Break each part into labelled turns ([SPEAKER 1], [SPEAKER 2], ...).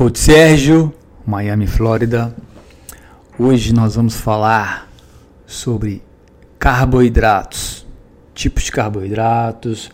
[SPEAKER 1] Coach Sérgio, Miami, Flórida. Hoje nós vamos falar sobre carboidratos, tipos de carboidratos,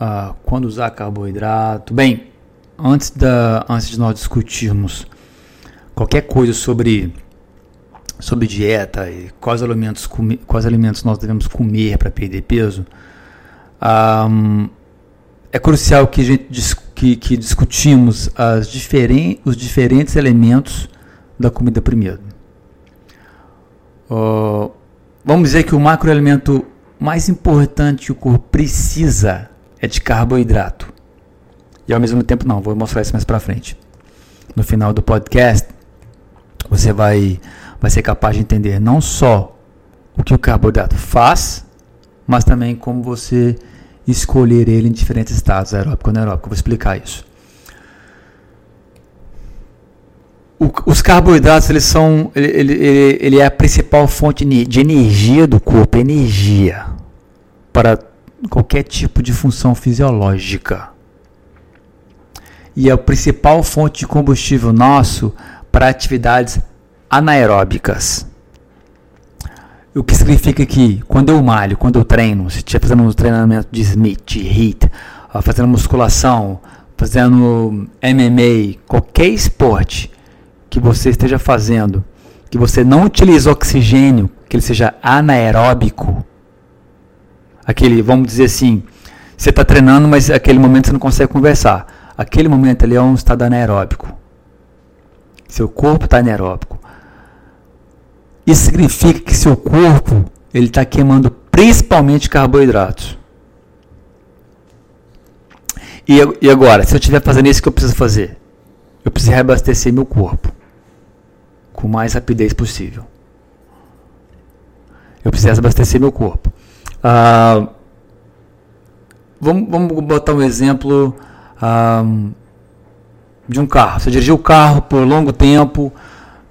[SPEAKER 1] uh, quando usar carboidrato. Bem, antes, da, antes de nós discutirmos qualquer coisa sobre, sobre dieta e quais alimentos, quais alimentos nós devemos comer para perder peso, um, é crucial que, a gente, que, que discutimos as diferen, os diferentes elementos da comida primeiro. Uh, vamos dizer que o macroelemento mais importante que o corpo precisa é de carboidrato. E ao mesmo tempo não, vou mostrar isso mais para frente. No final do podcast, você vai, vai ser capaz de entender não só o que o carboidrato faz, mas também como você escolher ele em diferentes estados, aeróbico ou anaeróbico. Vou explicar isso. O, os carboidratos eles são ele, ele, ele é a principal fonte de energia do corpo, energia para qualquer tipo de função fisiológica. E é a principal fonte de combustível nosso para atividades anaeróbicas. O que significa que quando eu malho, quando eu treino, se estiver fazendo um treinamento de Smith, de HIIT, fazendo musculação, fazendo MMA, qualquer esporte que você esteja fazendo, que você não utilize oxigênio, que ele seja anaeróbico, aquele, vamos dizer assim, você está treinando, mas aquele momento você não consegue conversar. Aquele momento ali é um estado anaeróbico. Seu corpo está anaeróbico. Isso significa que seu corpo ele está queimando principalmente carboidratos. E, e agora, se eu estiver fazendo isso, o que eu preciso fazer? Eu preciso reabastecer meu corpo com mais rapidez possível. Eu preciso abastecer meu corpo. Ah, vamos, vamos botar um exemplo ah, de um carro. Você dirigiu o carro por longo tempo,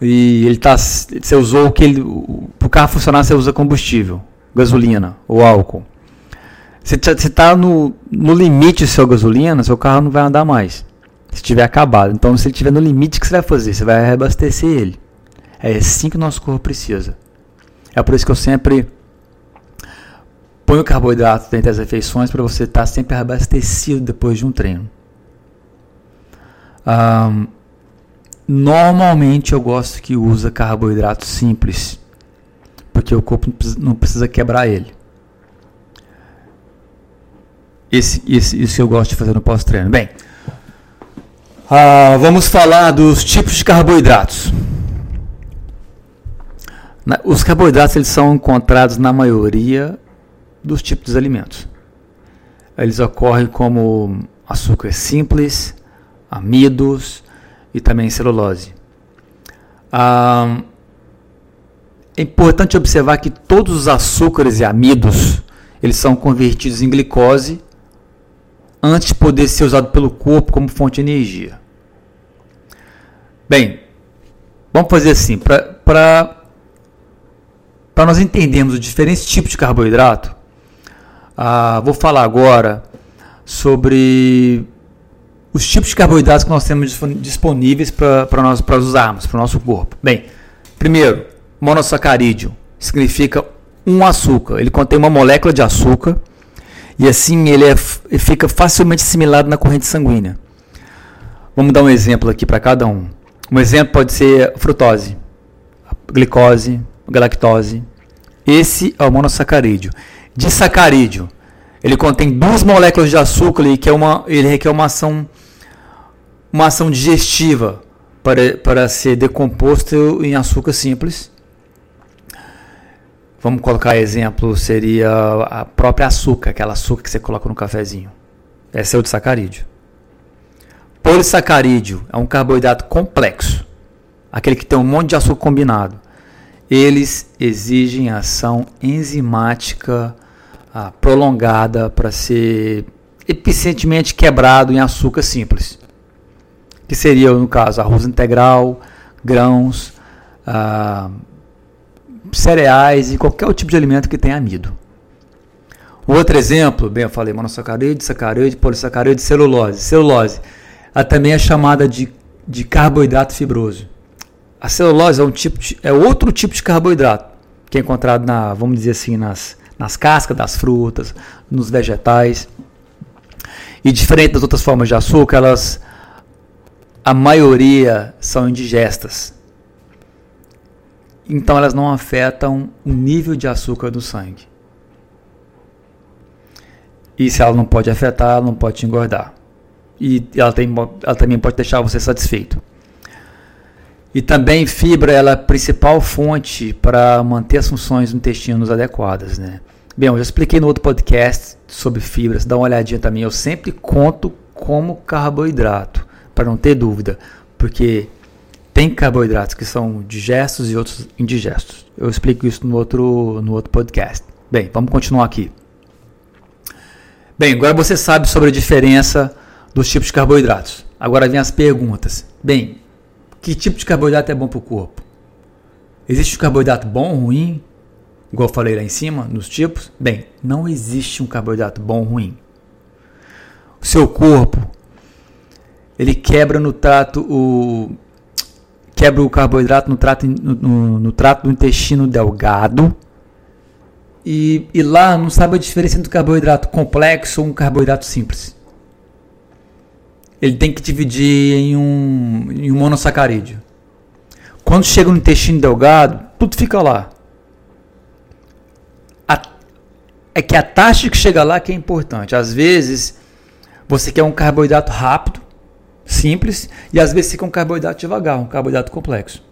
[SPEAKER 1] e ele tá, você usou o que ele, o carro funcionar você usa combustível, gasolina ou álcool. Você está no, no limite do seu gasolina, seu carro não vai andar mais. Se tiver acabado. Então, se ele estiver no limite, o que você vai fazer? Você vai reabastecer ele. É assim que o nosso corpo precisa. É por isso que eu sempre ponho carboidrato dentro das refeições para você estar tá sempre abastecido depois de um treino. Um, Normalmente eu gosto que usa carboidrato simples, porque o corpo não precisa quebrar ele. Esse, esse, isso eu gosto de fazer no pós-treino. Bem, uh, vamos falar dos tipos de carboidratos. Na, os carboidratos eles são encontrados na maioria dos tipos de alimentos. Eles ocorrem como açúcar simples, amidos, e também celulose. Ah, é importante observar que todos os açúcares e amidos eles são convertidos em glicose antes de poder ser usado pelo corpo como fonte de energia. Bem, vamos fazer assim, para nós entendermos os diferentes tipos de carboidrato, ah, vou falar agora sobre os tipos de carboidratos que nós temos disponíveis para usarmos para o nosso corpo. Bem, primeiro, monossacarídeo significa um açúcar. Ele contém uma molécula de açúcar e assim ele, é, ele fica facilmente assimilado na corrente sanguínea. Vamos dar um exemplo aqui para cada um. Um exemplo pode ser frutose, glicose, galactose. Esse é o monossacarídeo. Disacarídeo, ele contém duas moléculas de açúcar e que é uma, ele requer uma ação uma ação digestiva para, para ser decomposto em açúcar simples. Vamos colocar exemplo, seria a própria açúcar, aquela açúcar que você coloca no cafezinho. Esse é o de sacarídeo. Polissacarídeo é um carboidrato complexo, aquele que tem um monte de açúcar combinado. Eles exigem ação enzimática ah, prolongada para ser eficientemente quebrado em açúcar simples que seria, no caso, arroz integral, grãos, ah, cereais e qualquer tipo de alimento que tenha amido. Outro exemplo, bem, eu falei monossacarídeo, sacarídeo, polissacarídeo, celulose. Celulose, ela também é chamada de de carboidrato fibroso. A celulose é, um tipo de, é outro tipo de carboidrato que é encontrado na, vamos dizer assim, nas, nas cascas das frutas, nos vegetais. E diferente das outras formas de açúcar, elas a maioria são indigestas. Então elas não afetam o nível de açúcar do sangue. E se ela não pode afetar, ela não pode te engordar. E ela, tem, ela também pode deixar você satisfeito. E também fibra ela é a principal fonte para manter as funções do intestino adequadas, né? Bem, eu já expliquei no outro podcast sobre fibras, dá uma olhadinha também. Eu sempre conto como carboidrato, para não ter dúvida, porque tem carboidratos que são digestos e outros indigestos. Eu explico isso no outro, no outro podcast. Bem, vamos continuar aqui. Bem, agora você sabe sobre a diferença dos tipos de carboidratos. Agora vem as perguntas. Bem, que tipo de carboidrato é bom para o corpo? Existe um carboidrato bom ou ruim? Igual eu falei lá em cima, nos tipos. Bem, não existe um carboidrato bom ou ruim. O seu corpo, ele quebra no trato o quebra o carboidrato no trato, no, no, no trato do intestino delgado e, e, lá não sabe a diferença entre um carboidrato complexo ou um carboidrato simples ele tem que dividir em um, em um monossacarídeo. Quando chega no intestino delgado, tudo fica lá. A, é que a taxa que chega lá que é importante. Às vezes, você quer um carboidrato rápido, simples, e às vezes quer um carboidrato devagar, um carboidrato complexo.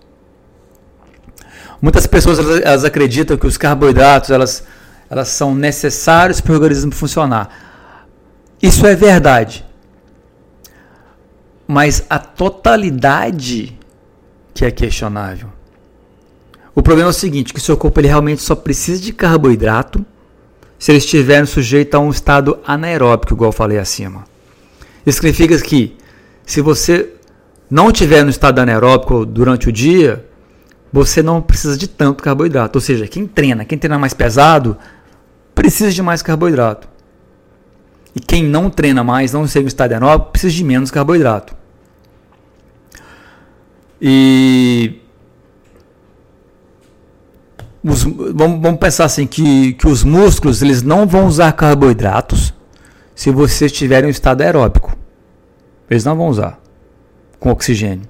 [SPEAKER 1] Muitas pessoas elas, elas acreditam que os carboidratos elas, elas são necessários para o organismo funcionar. Isso é verdade mas a totalidade que é questionável. O problema é o seguinte, que o seu corpo ele realmente só precisa de carboidrato se ele estiver sujeito a um estado anaeróbico, igual eu falei acima. Isso significa que se você não estiver no estado anaeróbico durante o dia, você não precisa de tanto carboidrato. Ou seja, quem treina, quem treina mais pesado, precisa de mais carboidrato. E quem não treina mais, não segue o estado aeróbico, precisa de menos carboidrato. E os, vamos, vamos, pensar assim que, que os músculos eles não vão usar carboidratos se vocês tiverem um estado aeróbico. Eles não vão usar com oxigênio.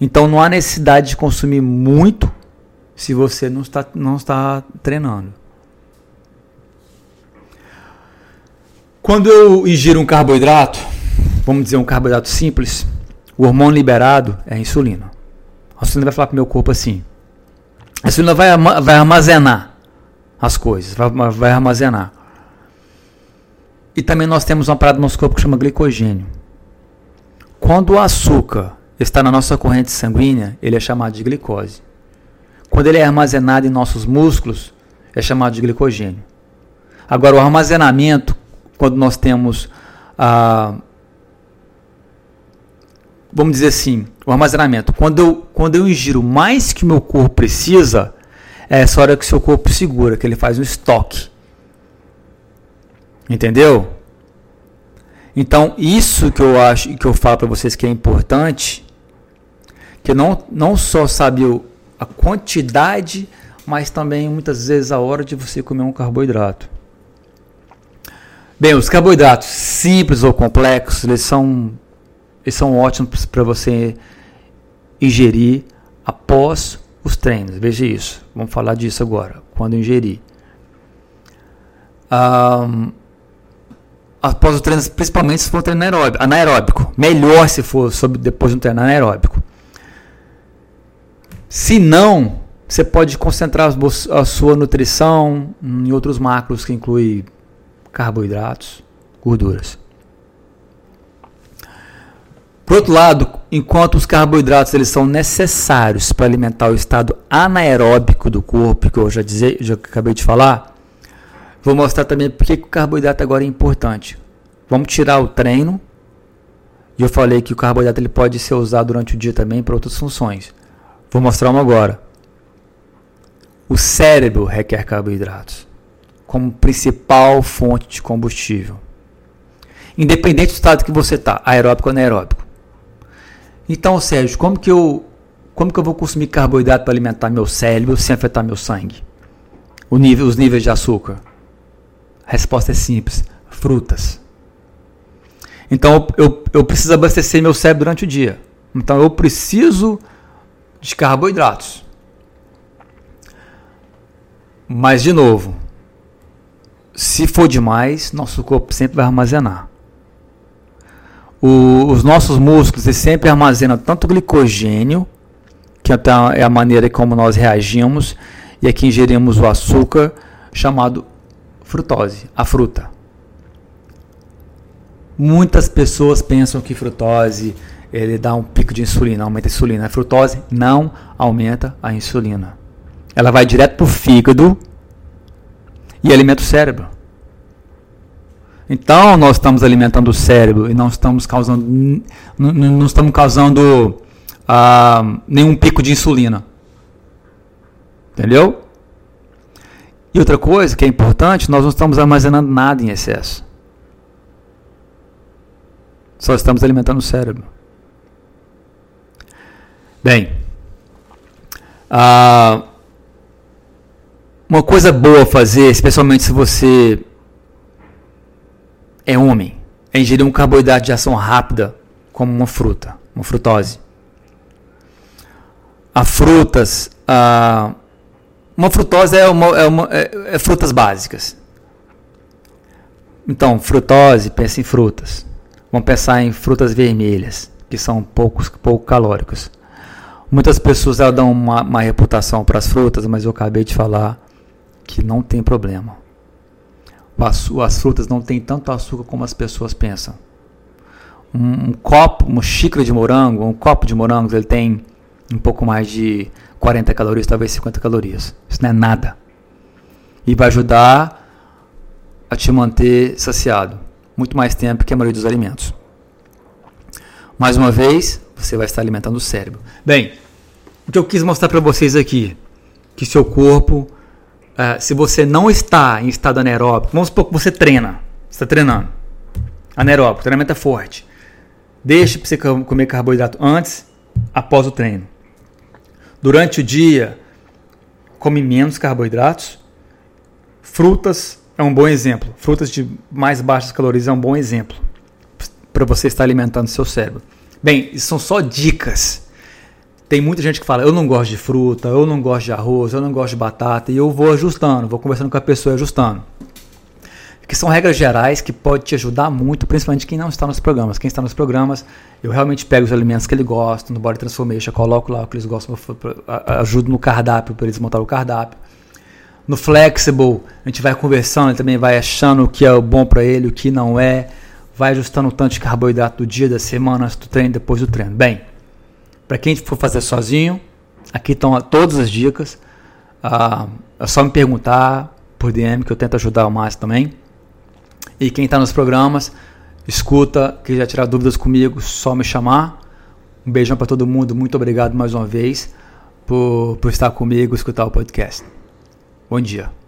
[SPEAKER 1] Então não há necessidade de consumir muito se você não está, não está treinando. Quando eu ingiro um carboidrato, vamos dizer um carboidrato simples, o hormônio liberado é a insulina. A insulina vai falar para o meu corpo assim. A insulina vai, vai armazenar as coisas, vai, vai armazenar. E também nós temos uma parada no nosso corpo que chama glicogênio. Quando o açúcar está na nossa corrente sanguínea, ele é chamado de glicose. Quando ele é armazenado em nossos músculos, é chamado de glicogênio. Agora, o armazenamento quando nós temos a. Vamos dizer assim, o armazenamento. Quando eu, quando eu ingiro mais que o meu corpo precisa, é essa hora que o seu corpo segura, que ele faz um estoque. Entendeu? Então, isso que eu acho e que eu falo para vocês que é importante, que não, não só saber a quantidade, mas também muitas vezes a hora de você comer um carboidrato. Bem, os carboidratos simples ou complexos, eles são, eles são ótimos para você ingerir após os treinos. Veja isso. Vamos falar disso agora. Quando ingerir. Um, após os treinos, principalmente se for treino anaeróbico. anaeróbico. Melhor se for sobre, depois de um treino anaeróbico. Se não, você pode concentrar a sua nutrição em outros macros que inclui carboidratos, gorduras. Por outro lado, enquanto os carboidratos eles são necessários para alimentar o estado anaeróbico do corpo, que eu já, dizer, já acabei de falar, vou mostrar também porque o carboidrato agora é importante. Vamos tirar o treino, e eu falei que o carboidrato ele pode ser usado durante o dia também para outras funções. Vou mostrar uma agora. O cérebro requer carboidratos como principal fonte de combustível. Independente do estado que você está, aeróbico ou anaeróbico. Então, Sérgio, como que eu como que eu vou consumir carboidrato para alimentar meu cérebro sem afetar meu sangue? Nível, os níveis de açúcar? Resposta é simples: frutas. Então eu, eu preciso abastecer meu cérebro durante o dia. Então eu preciso de carboidratos. Mas de novo, se for demais, nosso corpo sempre vai armazenar. O, os nossos músculos sempre armazenam tanto glicogênio, que é a maneira como nós reagimos, e aqui ingerimos o açúcar chamado frutose, a fruta. Muitas pessoas pensam que frutose ele dá um pico de insulina, aumenta a insulina. A frutose não aumenta a insulina. Ela vai direto para o fígado e alimenta o cérebro. Então nós estamos alimentando o cérebro e não estamos causando, não, não estamos causando ah, nenhum pico de insulina. Entendeu? E outra coisa que é importante, nós não estamos armazenando nada em excesso. Só estamos alimentando o cérebro. Bem, ah, uma coisa boa a fazer, especialmente se você é homem, é ingerir um carboidrato de ação rápida, como uma fruta, uma frutose. A frutas, ah, uma frutose é, uma, é, uma, é, é frutas básicas. Então, frutose, pensa em frutas. Vamos pensar em frutas vermelhas, que são poucos, pouco calóricos. Muitas pessoas elas dão uma, uma reputação para as frutas, mas eu acabei de falar que não tem problema. As, as frutas não têm tanto açúcar como as pessoas pensam. Um, um, copo, uma xícara de morango, um copo de morangos, ele tem um pouco mais de 40 calorias, talvez 50 calorias. Isso não é nada. E vai ajudar a te manter saciado. Muito mais tempo que a maioria dos alimentos. Mais uma vez, você vai estar alimentando o cérebro. Bem, o que eu quis mostrar para vocês aqui, que seu corpo, uh, se você não está em estado anaeróbico, vamos supor que você treina, está treinando, anaeróbico, treinamento é forte, deixe para você comer carboidrato antes, após o treino. Durante o dia, come menos carboidratos. Frutas é um bom exemplo. Frutas de mais baixas calorias é um bom exemplo para você estar alimentando seu cérebro. Bem, isso são só dicas. Tem muita gente que fala, eu não gosto de fruta, eu não gosto de arroz, eu não gosto de batata, e eu vou ajustando, vou conversando com a pessoa e ajustando. Que são regras gerais que podem te ajudar muito, principalmente quem não está nos programas. Quem está nos programas, eu realmente pego os alimentos que ele gosta, no Body Transformation, coloco lá o que eles gostam, ajudo no cardápio para eles montar o cardápio. No Flexible, a gente vai conversando, ele também vai achando o que é bom para ele, o que não é vai ajustando o tanto de carboidrato do dia, da semana, antes do treino, depois do treino. Bem, para quem for fazer sozinho, aqui estão todas as dicas. Ah, é só me perguntar por DM que eu tento ajudar o máximo também. E quem está nos programas, escuta, quiser tirar dúvidas comigo, só me chamar. Um beijão para todo mundo, muito obrigado mais uma vez por, por estar comigo escutar o podcast. Bom dia.